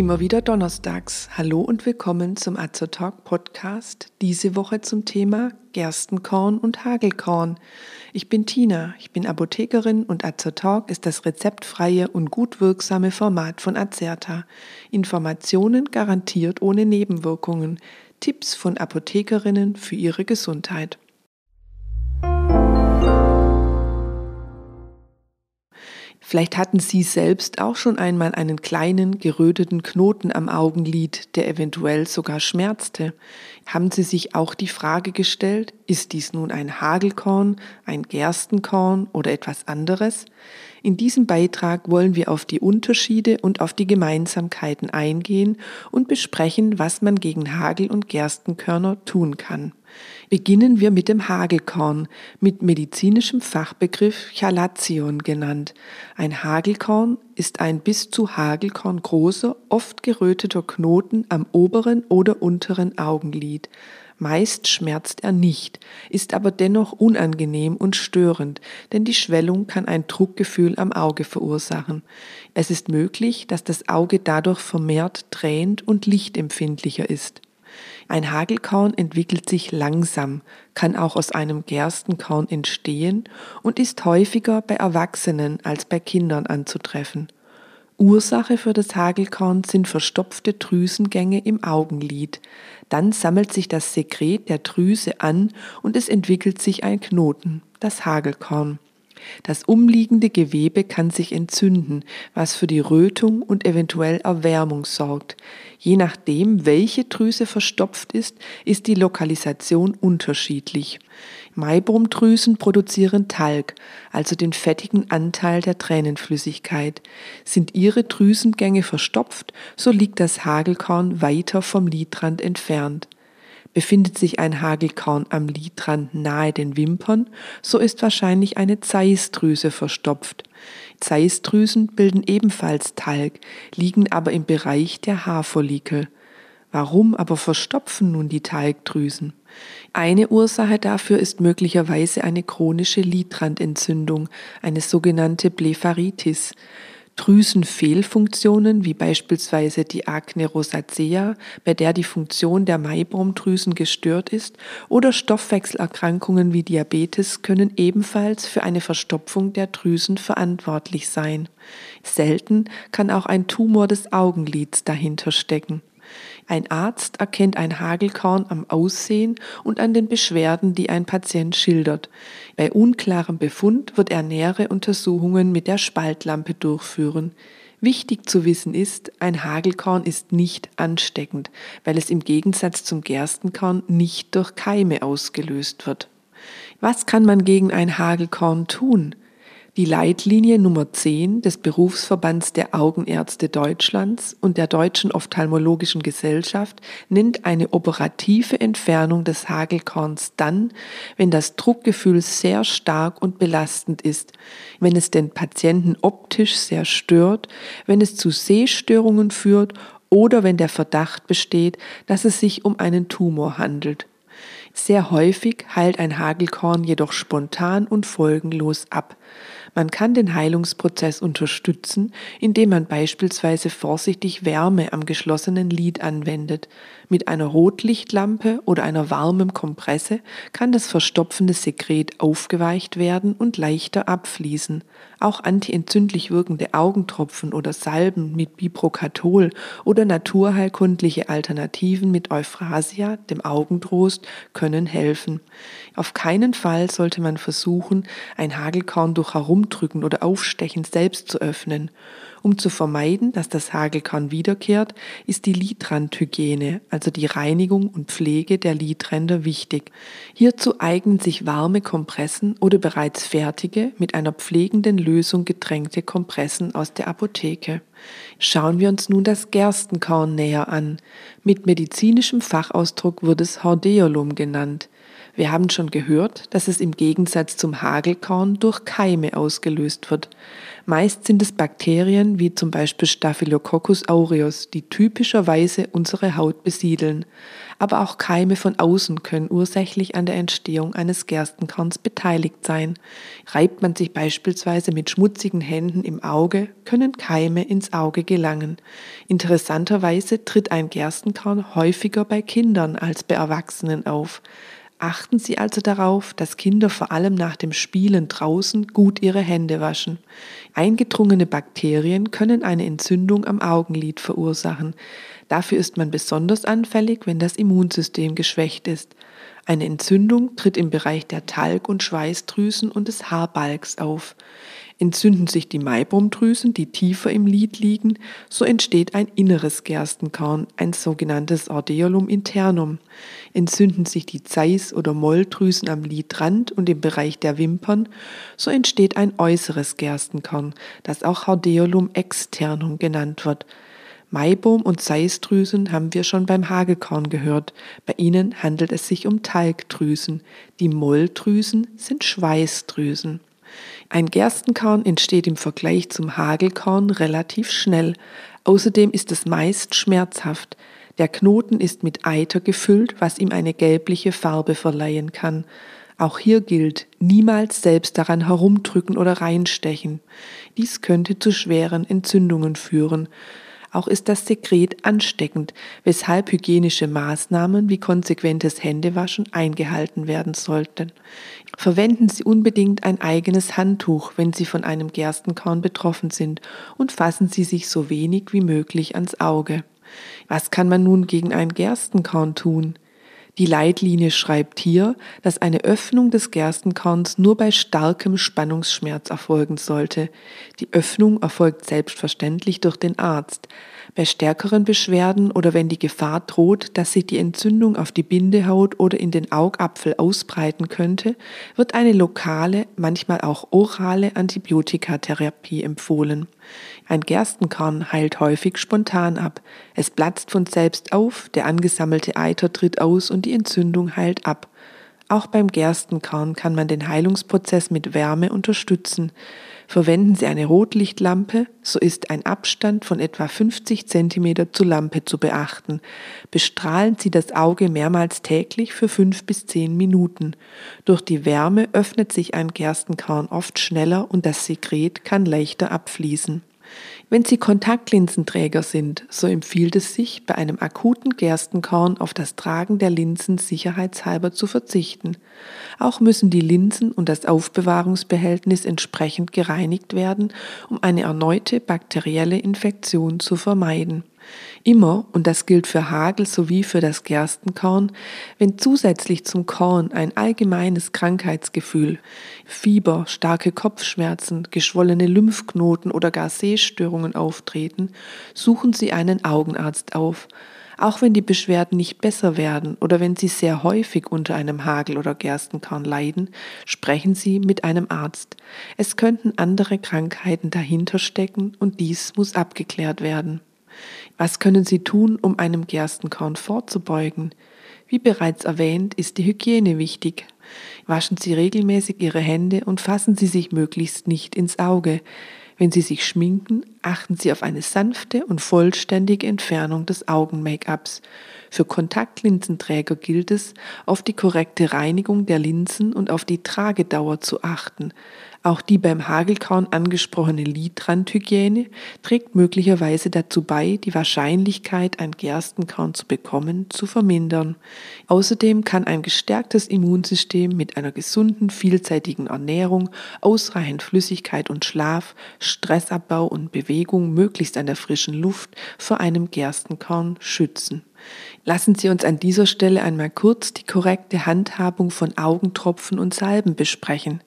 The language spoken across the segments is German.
Immer wieder donnerstags. Hallo und willkommen zum Azertalk Podcast. Diese Woche zum Thema Gerstenkorn und Hagelkorn. Ich bin Tina, ich bin Apothekerin und Azertalk ist das rezeptfreie und gut wirksame Format von Azerta. Informationen garantiert ohne Nebenwirkungen. Tipps von Apothekerinnen für ihre Gesundheit. Vielleicht hatten Sie selbst auch schon einmal einen kleinen geröteten Knoten am Augenlid, der eventuell sogar schmerzte. Haben Sie sich auch die Frage gestellt, ist dies nun ein Hagelkorn, ein Gerstenkorn oder etwas anderes? In diesem Beitrag wollen wir auf die Unterschiede und auf die Gemeinsamkeiten eingehen und besprechen, was man gegen Hagel- und Gerstenkörner tun kann. Beginnen wir mit dem Hagelkorn, mit medizinischem Fachbegriff Chalation genannt. Ein Hagelkorn ist ein bis zu Hagelkorn großer, oft geröteter Knoten am oberen oder unteren Augenlid. Meist schmerzt er nicht, ist aber dennoch unangenehm und störend, denn die Schwellung kann ein Druckgefühl am Auge verursachen. Es ist möglich, dass das Auge dadurch vermehrt tränt und lichtempfindlicher ist. Ein Hagelkorn entwickelt sich langsam, kann auch aus einem Gerstenkorn entstehen und ist häufiger bei Erwachsenen als bei Kindern anzutreffen. Ursache für das Hagelkorn sind verstopfte Drüsengänge im Augenlid. Dann sammelt sich das Sekret der Drüse an und es entwickelt sich ein Knoten, das Hagelkorn. Das umliegende Gewebe kann sich entzünden, was für die Rötung und eventuell Erwärmung sorgt. Je nachdem, welche Drüse verstopft ist, ist die Lokalisation unterschiedlich. Maibrumdrüsen produzieren Talg, also den fettigen Anteil der Tränenflüssigkeit. Sind ihre Drüsengänge verstopft, so liegt das Hagelkorn weiter vom Lidrand entfernt. Befindet sich ein Hagelkorn am Lidrand nahe den Wimpern, so ist wahrscheinlich eine Zeissdrüse verstopft. Zeissdrüsen bilden ebenfalls Talg, liegen aber im Bereich der Haarfollikel. Warum aber verstopfen nun die Talgdrüsen? Eine Ursache dafür ist möglicherweise eine chronische Lidrandentzündung, eine sogenannte Blepharitis. Drüsenfehlfunktionen wie beispielsweise die Akne rosacea, bei der die Funktion der Maibaumdrüsen gestört ist, oder Stoffwechselerkrankungen wie Diabetes können ebenfalls für eine Verstopfung der Drüsen verantwortlich sein. Selten kann auch ein Tumor des Augenlids dahinter stecken. Ein Arzt erkennt ein Hagelkorn am Aussehen und an den Beschwerden, die ein Patient schildert. Bei unklarem Befund wird er nähere Untersuchungen mit der Spaltlampe durchführen. Wichtig zu wissen ist, ein Hagelkorn ist nicht ansteckend, weil es im Gegensatz zum Gerstenkorn nicht durch Keime ausgelöst wird. Was kann man gegen ein Hagelkorn tun? Die Leitlinie Nummer 10 des Berufsverbands der Augenärzte Deutschlands und der Deutschen Ophthalmologischen Gesellschaft nennt eine operative Entfernung des Hagelkorns dann, wenn das Druckgefühl sehr stark und belastend ist, wenn es den Patienten optisch sehr stört, wenn es zu Sehstörungen führt oder wenn der Verdacht besteht, dass es sich um einen Tumor handelt. Sehr häufig heilt ein Hagelkorn jedoch spontan und folgenlos ab. Man kann den Heilungsprozess unterstützen, indem man beispielsweise vorsichtig Wärme am geschlossenen Lid anwendet. Mit einer Rotlichtlampe oder einer warmen Kompresse kann das verstopfende Sekret aufgeweicht werden und leichter abfließen. Auch antientzündlich wirkende Augentropfen oder Salben mit Biprocatol oder naturheilkundliche Alternativen mit Euphrasia, dem Augentrost, können helfen. Auf keinen Fall sollte man versuchen, ein Hagelkorn durch Herumdrücken oder Aufstechen selbst zu öffnen. Um zu vermeiden, dass das Hagelkorn wiederkehrt, ist die Lidrandhygiene, also die Reinigung und Pflege der Lidränder wichtig. Hierzu eignen sich warme Kompressen oder bereits fertige, mit einer pflegenden Lösung getränkte Kompressen aus der Apotheke. Schauen wir uns nun das Gerstenkorn näher an. Mit medizinischem Fachausdruck wird es Hordeolum genannt. Wir haben schon gehört, dass es im Gegensatz zum Hagelkorn durch Keime ausgelöst wird. Meist sind es Bakterien wie zum Beispiel Staphylococcus aureus, die typischerweise unsere Haut besiedeln. Aber auch Keime von außen können ursächlich an der Entstehung eines Gerstenkorns beteiligt sein. Reibt man sich beispielsweise mit schmutzigen Händen im Auge, können Keime ins Auge gelangen. Interessanterweise tritt ein Gerstenkorn häufiger bei Kindern als bei Erwachsenen auf. Achten Sie also darauf, dass Kinder vor allem nach dem Spielen draußen gut ihre Hände waschen. Eingedrungene Bakterien können eine Entzündung am Augenlid verursachen. Dafür ist man besonders anfällig, wenn das Immunsystem geschwächt ist. Eine Entzündung tritt im Bereich der Talg- und Schweißdrüsen und des Haarbalgs auf. Entzünden sich die Maibaumdrüsen, die tiefer im Lid liegen, so entsteht ein inneres Gerstenkorn, ein sogenanntes Ordeolum internum. Entzünden sich die Zeiss- oder Molldrüsen am Lidrand und im Bereich der Wimpern, so entsteht ein äußeres Gerstenkorn, das auch Hordeolum externum genannt wird. Maibaum und Zeissdrüsen haben wir schon beim Hagelkorn gehört. Bei ihnen handelt es sich um Talgdrüsen. Die Molldrüsen sind Schweißdrüsen. Ein Gerstenkorn entsteht im Vergleich zum Hagelkorn relativ schnell. Außerdem ist es meist schmerzhaft. Der Knoten ist mit Eiter gefüllt, was ihm eine gelbliche Farbe verleihen kann. Auch hier gilt, niemals selbst daran herumdrücken oder reinstechen. Dies könnte zu schweren Entzündungen führen. Auch ist das Sekret ansteckend, weshalb hygienische Maßnahmen wie konsequentes Händewaschen eingehalten werden sollten. Verwenden Sie unbedingt ein eigenes Handtuch, wenn Sie von einem Gerstenkorn betroffen sind, und fassen Sie sich so wenig wie möglich ans Auge. Was kann man nun gegen ein Gerstenkorn tun? Die Leitlinie schreibt hier, dass eine Öffnung des Gerstenkorns nur bei starkem Spannungsschmerz erfolgen sollte. Die Öffnung erfolgt selbstverständlich durch den Arzt. Bei stärkeren Beschwerden oder wenn die Gefahr droht, dass sich die Entzündung auf die Bindehaut oder in den Augapfel ausbreiten könnte, wird eine lokale, manchmal auch orale Antibiotikatherapie empfohlen. Ein Gerstenkorn heilt häufig spontan ab. Es platzt von selbst auf, der angesammelte Eiter tritt aus und die Entzündung heilt ab. Auch beim Gerstenkorn kann man den Heilungsprozess mit Wärme unterstützen. Verwenden Sie eine Rotlichtlampe, so ist ein Abstand von etwa 50 cm zur Lampe zu beachten. Bestrahlen Sie das Auge mehrmals täglich für fünf bis zehn Minuten. Durch die Wärme öffnet sich ein Gerstenkorn oft schneller und das Sekret kann leichter abfließen. Wenn Sie Kontaktlinsenträger sind, so empfiehlt es sich, bei einem akuten Gerstenkorn auf das Tragen der Linsen sicherheitshalber zu verzichten. Auch müssen die Linsen und das Aufbewahrungsbehältnis entsprechend gereinigt werden, um eine erneute bakterielle Infektion zu vermeiden. Immer, und das gilt für Hagel sowie für das Gerstenkorn, wenn zusätzlich zum Korn ein allgemeines Krankheitsgefühl, Fieber, starke Kopfschmerzen, geschwollene Lymphknoten oder gar Sehstörungen auftreten, suchen Sie einen Augenarzt auf. Auch wenn die Beschwerden nicht besser werden oder wenn Sie sehr häufig unter einem Hagel- oder Gerstenkorn leiden, sprechen Sie mit einem Arzt. Es könnten andere Krankheiten dahinter stecken und dies muss abgeklärt werden. Was können Sie tun, um einem Gerstenkorn vorzubeugen? Wie bereits erwähnt, ist die Hygiene wichtig. Waschen Sie regelmäßig Ihre Hände und fassen Sie sich möglichst nicht ins Auge. Wenn Sie sich schminken, achten Sie auf eine sanfte und vollständige Entfernung des Augen-Make-ups. Für Kontaktlinsenträger gilt es, auf die korrekte Reinigung der Linsen und auf die Tragedauer zu achten. Auch die beim Hagelkorn angesprochene Lidrandhygiene trägt möglicherweise dazu bei, die Wahrscheinlichkeit, ein Gerstenkorn zu bekommen, zu vermindern. Außerdem kann ein gestärktes Immunsystem mit einer gesunden, vielseitigen Ernährung, ausreichend Flüssigkeit und Schlaf, Stressabbau und Bewegung möglichst an der frischen Luft vor einem Gerstenkorn schützen. Lassen Sie uns an dieser Stelle einmal kurz die korrekte Handhabung von Augentropfen und Salben besprechen.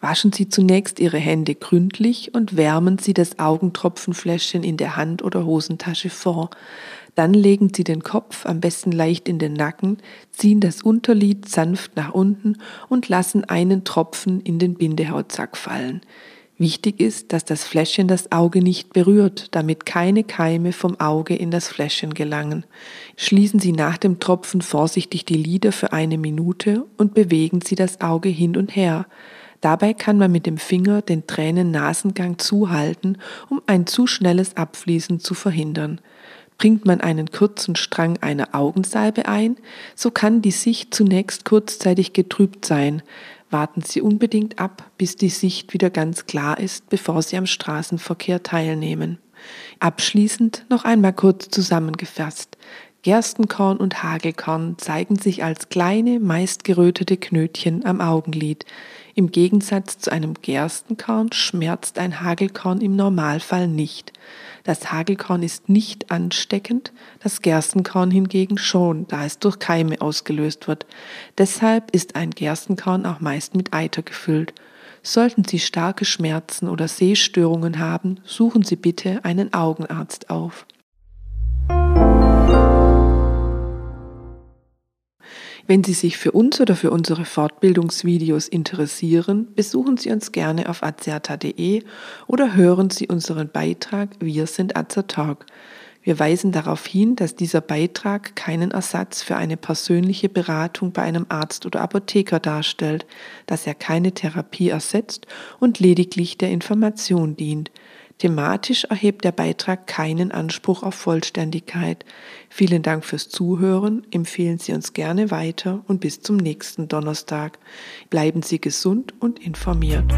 Waschen Sie zunächst Ihre Hände gründlich und wärmen Sie das Augentropfenfläschchen in der Hand- oder Hosentasche vor. Dann legen Sie den Kopf am besten leicht in den Nacken, ziehen das Unterlid sanft nach unten und lassen einen Tropfen in den Bindehautsack fallen. Wichtig ist, dass das Fläschchen das Auge nicht berührt, damit keine Keime vom Auge in das Fläschchen gelangen. Schließen Sie nach dem Tropfen vorsichtig die Lider für eine Minute und bewegen Sie das Auge hin und her. Dabei kann man mit dem Finger den Tränen-Nasengang zuhalten, um ein zu schnelles Abfließen zu verhindern. Bringt man einen kurzen Strang einer Augensalbe ein, so kann die Sicht zunächst kurzzeitig getrübt sein. Warten Sie unbedingt ab, bis die Sicht wieder ganz klar ist, bevor Sie am Straßenverkehr teilnehmen. Abschließend noch einmal kurz zusammengefasst. Gerstenkorn und Hagelkorn zeigen sich als kleine, meist gerötete Knötchen am Augenlid. Im Gegensatz zu einem Gerstenkorn schmerzt ein Hagelkorn im Normalfall nicht. Das Hagelkorn ist nicht ansteckend, das Gerstenkorn hingegen schon, da es durch Keime ausgelöst wird. Deshalb ist ein Gerstenkorn auch meist mit Eiter gefüllt. Sollten Sie starke Schmerzen oder Sehstörungen haben, suchen Sie bitte einen Augenarzt auf. Wenn Sie sich für uns oder für unsere Fortbildungsvideos interessieren, besuchen Sie uns gerne auf azerta.de oder hören Sie unseren Beitrag Wir sind Azertalk. Wir weisen darauf hin, dass dieser Beitrag keinen Ersatz für eine persönliche Beratung bei einem Arzt oder Apotheker darstellt, dass er keine Therapie ersetzt und lediglich der Information dient. Thematisch erhebt der Beitrag keinen Anspruch auf Vollständigkeit. Vielen Dank fürs Zuhören, empfehlen Sie uns gerne weiter und bis zum nächsten Donnerstag. Bleiben Sie gesund und informiert.